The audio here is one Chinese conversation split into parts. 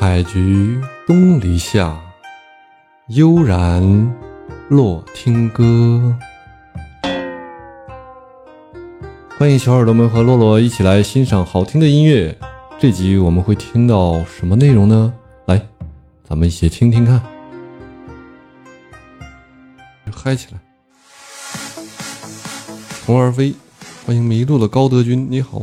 采菊东篱下，悠然落听歌。欢迎小耳朵们和洛洛一起来欣赏好听的音乐。这集我们会听到什么内容呢？来，咱们一起听听看。嗨起来！虫儿飞，欢迎迷路的高德军，你好。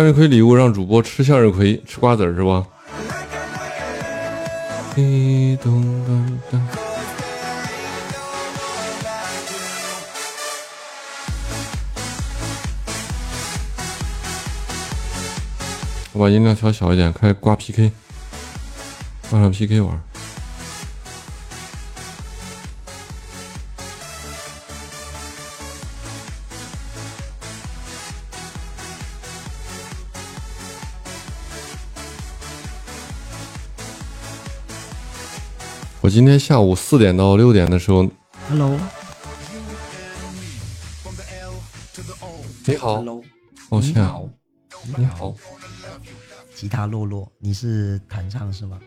向日葵礼物让主播吃向日葵，吃瓜子是吧？我把音量调小一点，开挂 PK，挂上 PK 玩。我今天下午四点到六点的时候，Hello，你好，Hello，抱歉，你好，你好，吉他洛洛，你是弹唱是吗？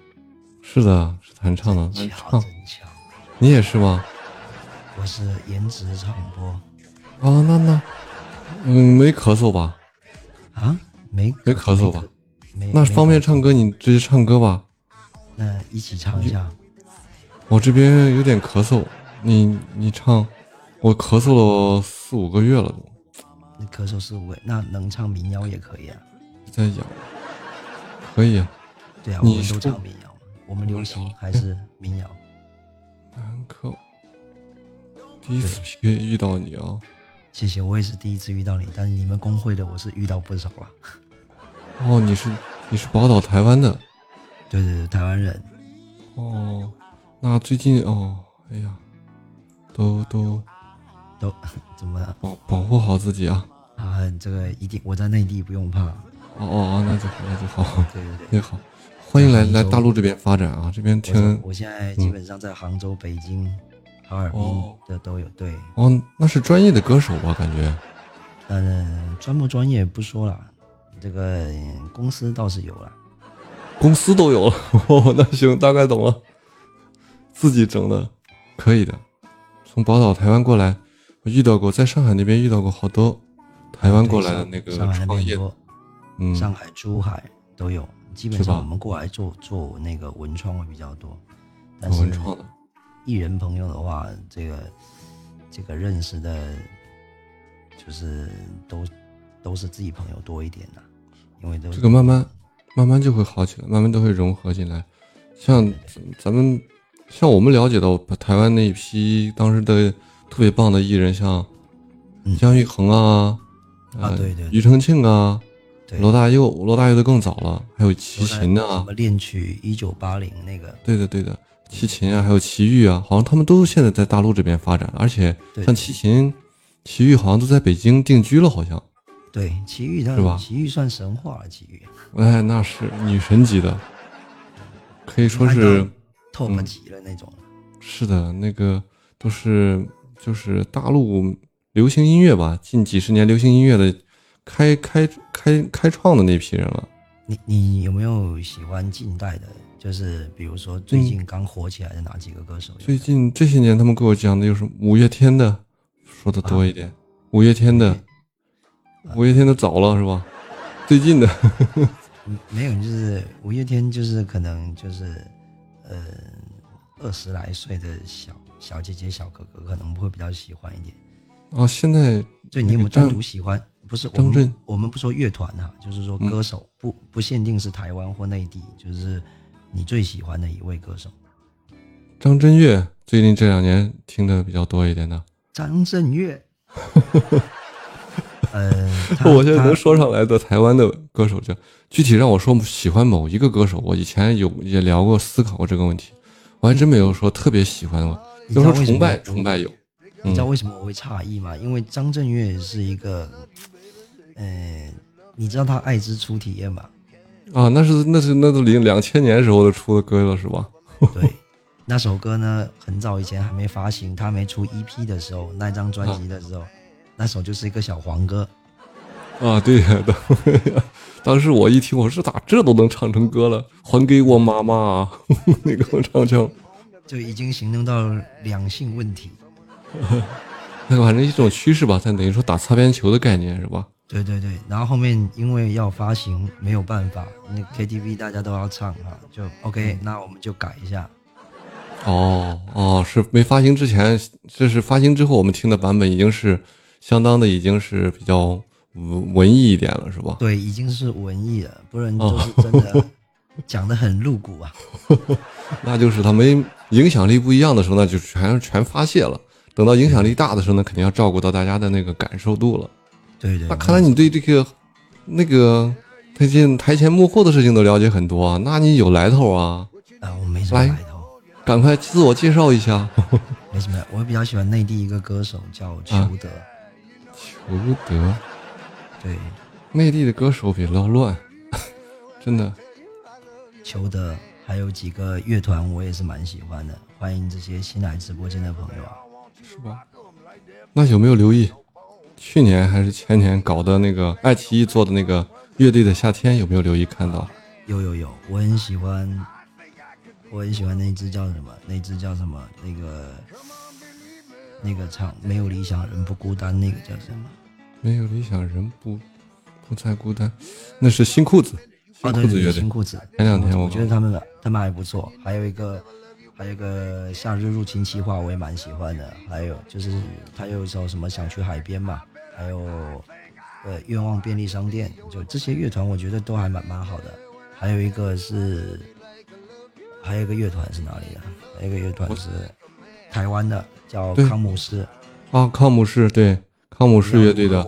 是的，是弹唱的，真巧，真巧，你也是吗？我是颜值唱播，啊，那那，嗯，没咳嗽吧？啊，没？没咳嗽吧？没，那方便唱歌，你直接唱歌吧。那一起唱一下。我这边有点咳嗽，你你唱，我咳嗽了四五个月了都。你咳嗽四五个，那能唱民谣也可以啊。可以啊。对啊，我们都唱民谣，我们流行还是民谣。难克，第一次遇到你啊！谢谢，我也是第一次遇到你，但是你们公会的我是遇到不少了。哦，你是你是宝岛台湾的？对对对，台湾人。哦。那最近哦，哎呀，都都都 怎么保保护好自己啊！啊，这个一定我在内地不用怕。哦哦哦，那就好，那就好。对对对，那好，欢迎来来大陆这边发展啊！这边听，我现在基本上在杭州、北京、哈尔滨的都有。对哦，那是专业的歌手吧？感觉。嗯，专不专业不说了，这个公司倒是有了。公司都有了 哦，那行，大概懂了。自己整的，可以的。从宝岛台湾过来，我遇到过，在上海那边遇到过好多台湾过来的那个创业，嗯，上海、珠海都有。基本上我们过来做做那个文创会比较多。但文创的。艺人朋友的话，这个这个认识的，就是都都是自己朋友多一点的，因为都这个慢慢慢慢就会好起来，慢慢都会融合进来。像咱们。像我们了解到台湾那一批当时的特别棒的艺人，像姜育恒啊，啊对对，庾澄庆啊，罗大佑，罗大佑的更早了，还有齐秦啊，什么恋曲一九八零那个，对的对的，齐秦啊，还有齐豫啊，好像他们都现在在大陆这边发展，而且像齐秦、齐豫好像都在北京定居了，好像。对，齐豫是吧？齐豫算神话了，齐豫。哎，那是女神级的，可以说是。透不级了那种，是的，那个都是就是大陆流行音乐吧，近几十年流行音乐的开开开开创的那批人了。你你有没有喜欢近代的？就是比如说最近刚火起来的哪几个歌手？最近这些年他们给我讲的就是五月天的，说的多一点。五月天的，五月天的早了是吧？最近的，没有，就是五月天，就是可能就是。呃，二十来岁的小小姐姐、小哥哥可能会比较喜欢一点。哦，现在对你有没有单独喜欢？不是我们张震，我们不说乐团哈，就是说歌手，不不限定是台湾或内地，就是你最喜欢的一位歌手。张震岳最近这两年听的比较多一点的。张震岳，呃，我现在能说上来的台湾的歌手叫，具体让我说喜欢某一个歌手，我以前有也聊过思考过这个问题，我还真没有说特别喜欢我，你知道为什么有时候崇拜崇拜有，你知道嗯为什么我会诧异吗？因为张震岳是一个，呃，你知道他爱之初体验吗？啊，那是那是那都零两千年时候的出的歌了是吧？对，那首歌呢，很早以前还没发行，他没出 EP 的时候，那张专辑的时候，那首就是一个小黄歌。啊，对呀、当当时我一听，我说咋这都能唱成歌了？还给我妈妈啊，那个唱唱，就已经形成到两性问题。那个反正一种趋势吧，它等于说打擦边球的概念是吧？对对对，然后后面因为要发行，没有办法，那 KTV 大家都要唱啊，就 OK，那我们就改一下。哦哦，是没发行之前，这是发行之后我们听的版本已经是相当的，已经是比较文文艺一点了，是吧？对，已经是文艺了，不然就是真的 讲的很露骨啊。那就是他没影响力不一样的时候，那就全全发泄了。等到影响力大的时候呢，肯定要照顾到大家的那个感受度了。对对，那看来你对这个那个最近台前幕后的事情都了解很多啊，那你有来头啊！啊，我没什么来来头，赶快自我介绍一下。没什么。我比较喜欢内地一个歌手叫裘德，裘德，对，内地的歌手比较乱，真的。求得，还有几个乐团我也是蛮喜欢的。欢迎这些新来直播间的朋友啊。是吧？那有没有留意去年还是前年搞的那个爱奇艺做的那个乐队的夏天？有没有留意看到？有有有，我很喜欢，我很喜欢那只叫什么？那只叫什么？那个那个唱没有理想人不孤单，那个叫什么？没有理想人不不再孤单，那是新裤子，新哦，对对对，裤子乐队新。裤子。前两天我我觉得他们他们还不错，还有一个还有一个夏日入侵计划，我也蛮喜欢的。还有就是他有一首什么想去海边嘛，还有呃愿望便利商店，就这些乐团我觉得都还蛮蛮好的。还有一个是还有一个乐团是哪里的？还有一个乐团是台湾的，叫康姆士。啊，康姆士对康姆士乐队的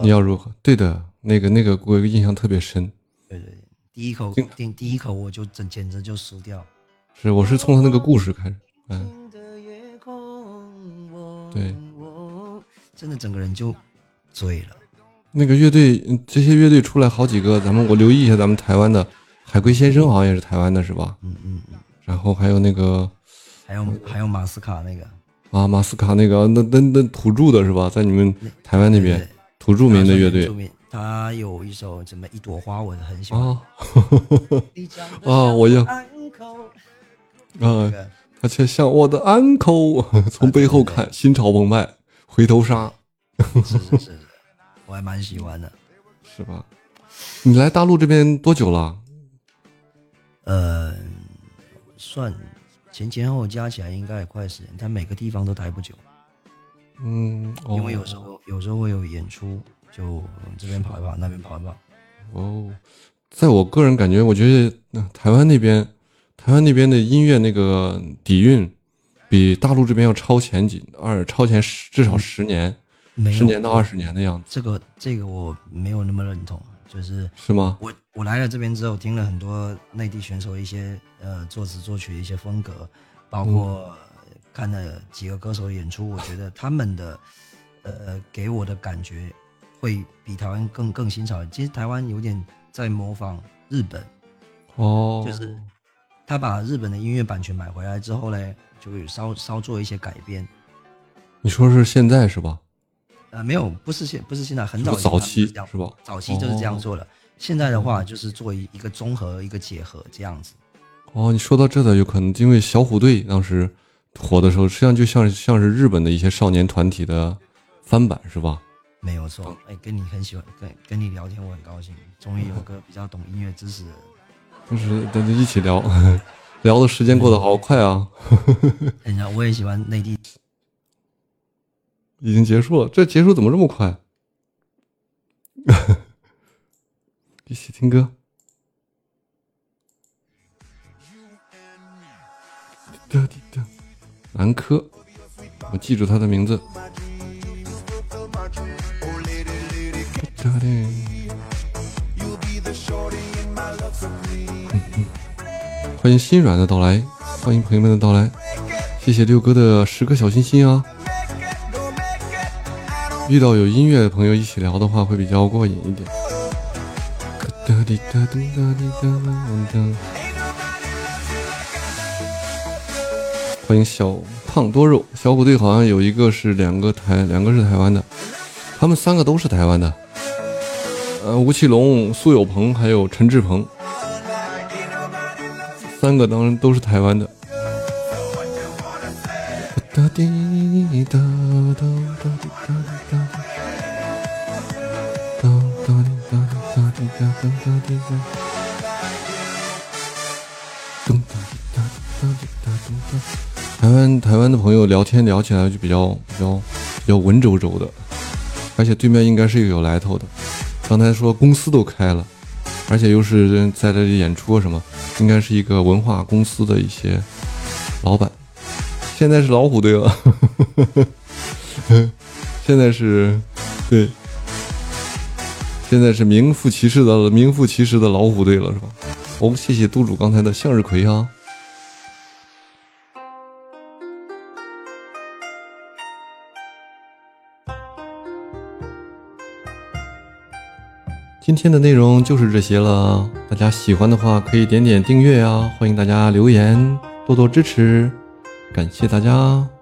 你要如何？对的，那个那个我有印象特别深，对对对，第一口经第第一口我就真简直就输掉。是我是从他那个故事开始，嗯，对，真的整个人就醉了。那个乐队嗯这些乐队出来好几个，咱们我留意一下，咱们台湾的海龟先生好像也是台湾的是吧？嗯嗯嗯，然后还有那个还有还有马斯卡那个啊马斯卡那个那那那土著的是吧？在你们台湾那边对对土著民的乐队他有一首什么一朵花，我很喜欢。啊啊我要要啊，个他却像我的 uncle，从背后看，心潮澎湃，回头杀，是是是 是，我还蛮喜欢的。是吧？你来大陆这边多久了？呃，算前前后加起来应该也快十年，但每个地方都待不久，嗯，哦。因为有时候有时候会有演出，就这边跑一跑，那边跑一跑。哦，在我个人感觉，我觉得、那台湾那边，台湾那边的音乐那个底蕴，比大陆这边要超前几二超前十至少十年，十年到二十年的样子，这个这个我没有那么认同，就是是吗？我我来了这边之后，听了很多内地选手一些呃作词作曲的一些风格，包括看了几个歌手的演出，我觉得他们的呃给我的感觉会比台湾更更新潮。其实台湾有点在模仿日本，哦，就是他把日本的音乐版权买回来之后呢，就会稍稍做一些改编。你说是现在是吧？呃，没有，不是现不是现在，很早早期是吧？早期就是这样做的。现在的哦话就是做一一个综合一个结合这样子。哦，你说到这的，有可能因为小虎队当时火的时候，实际上就像像是日本的一些少年团体的翻版，是吧？没有错，哎，跟你很喜欢，跟跟你聊天，我很高兴，终于有个比较懂音乐知识的 人。就是大家一起聊，聊的时间过得好快啊！等一下我也喜欢内地，已经结束了，这结束怎么这么快？一起听歌。滴答滴答，南柯，我记住他的名字。欢迎心软的到来，欢迎朋友们的到来，谢谢六哥的十颗小心心啊！遇到有音乐的朋友一起聊的话，会比较过瘾一点。欢迎小胖多肉，小虎队好像有一个是两个台，两个是台湾的，他们三个都是台湾的。呃，吴奇隆、苏有朋还有陈志朋。三个当然都是台湾的。哒滴哒哒哒滴哒滴哒，哒哒滴哒哒滴哒哒哒哒哒，哒哒哒哒滴哒台湾台湾的朋友聊天聊起来就比较比较比较文绉绉的，而且对面应该是一个有来头的。刚才说公司都开了，而且又是在这里演出什么。应该是一个文化公司的一些老板，现在是老虎队了，现在是，对，现在是名副其实的名副其实的老虎队了，是吧？哦，谢谢督主刚才的向日葵啊。今天的内容就是这些了，大家喜欢的话可以点点订阅啊！欢迎大家留言，多多支持，感谢大家。